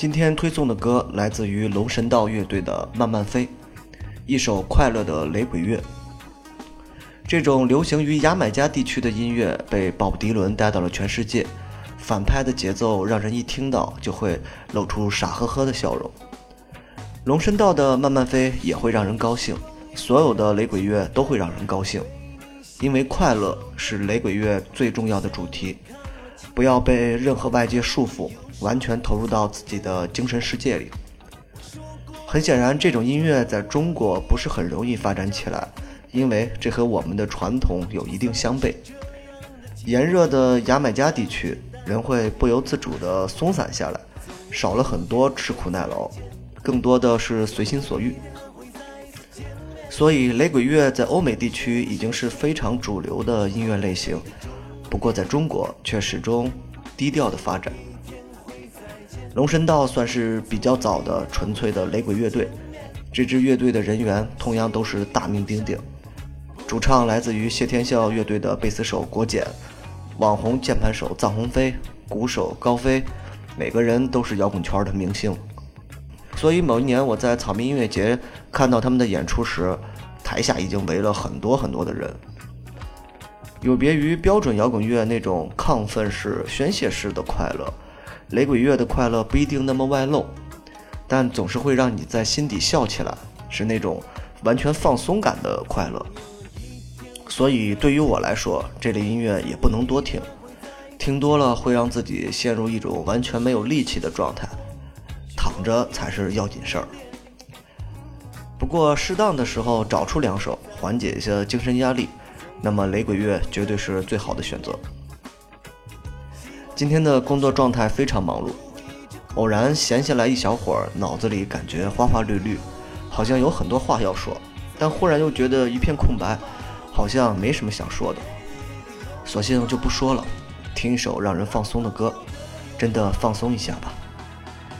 今天推送的歌来自于龙神道乐队的《慢慢飞》，一首快乐的雷鬼乐。这种流行于牙买加地区的音乐被鲍勃迪伦带到了全世界，反拍的节奏让人一听到就会露出傻呵呵的笑容。龙神道的《慢慢飞》也会让人高兴，所有的雷鬼乐都会让人高兴，因为快乐是雷鬼乐最重要的主题。不要被任何外界束缚。完全投入到自己的精神世界里。很显然，这种音乐在中国不是很容易发展起来，因为这和我们的传统有一定相悖。炎热的牙买加地区，人会不由自主地松散下来，少了很多吃苦耐劳，更多的是随心所欲。所以，雷鬼乐在欧美地区已经是非常主流的音乐类型，不过在中国却始终低调的发展。龙神道算是比较早的纯粹的雷鬼乐队，这支乐队的人员同样都是大名鼎鼎。主唱来自于谢天笑乐队的贝斯手郭简，网红键盘手臧鸿飞，鼓手高飞，每个人都是摇滚圈的明星。所以某一年我在草莓音乐节看到他们的演出时，台下已经围了很多很多的人。有别于标准摇滚乐那种亢奋式、宣泄式的快乐。雷鬼乐的快乐不一定那么外露，但总是会让你在心底笑起来，是那种完全放松感的快乐。所以对于我来说，这类音乐也不能多听，听多了会让自己陷入一种完全没有力气的状态，躺着才是要紧事儿。不过适当的时候找出两首缓解一下精神压力，那么雷鬼乐绝对是最好的选择。今天的工作状态非常忙碌，偶然闲下来一小会儿，脑子里感觉花花绿绿，好像有很多话要说，但忽然又觉得一片空白，好像没什么想说的，索性就不说了，听一首让人放松的歌，真的放松一下吧。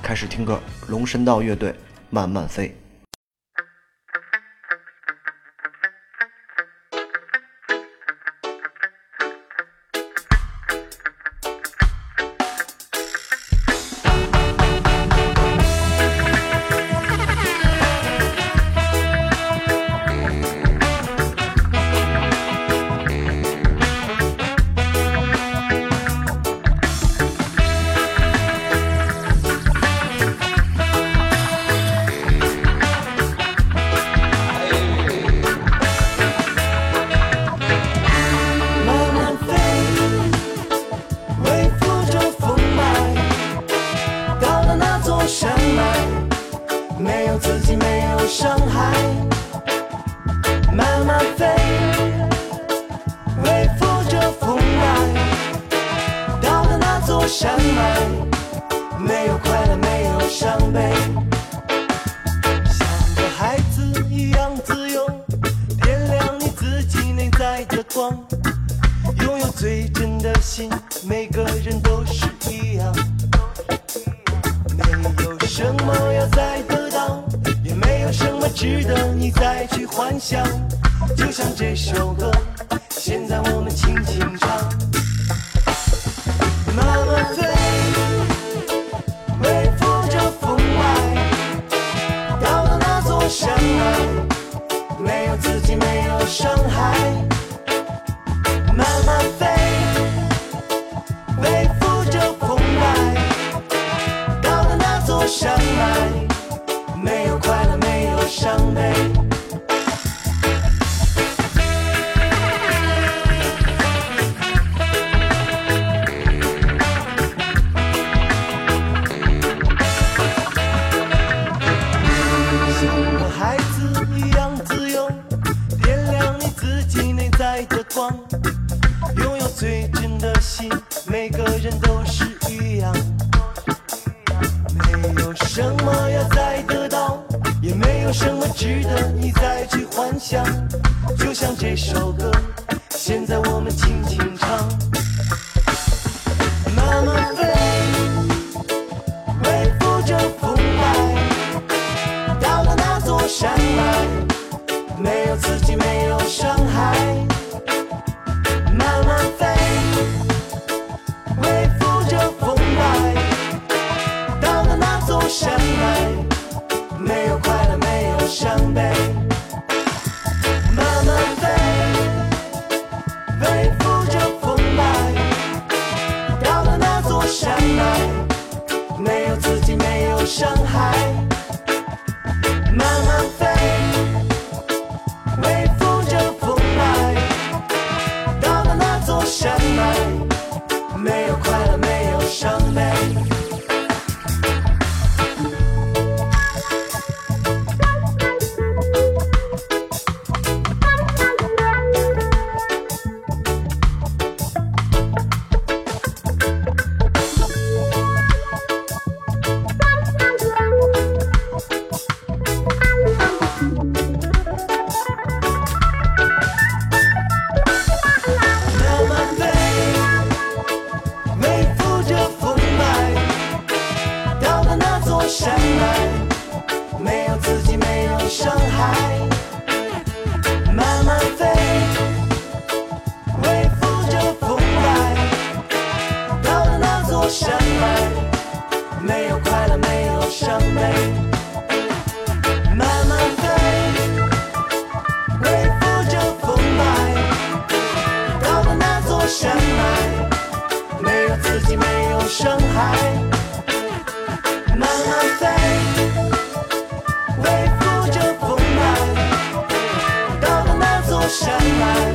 开始听歌，龙神道乐队《慢慢飞》。山脉，没有自己，没有伤害，慢慢飞，微拂着风来，到了那座山脉，没有快乐，没有伤悲，像个孩子一样自由，点亮你自己内在的光，拥有最真的心，每个人都。值得你再去幻想。就像这首歌，现在我们轻轻唱。爱的光拥有最真的心每个人都是一样。没有什么要再得到也没有什么值得你再去幻想就像这首歌现在我们轻轻唱。妈妈深海。慢慢飞，微拂着风来，到了那座山脉。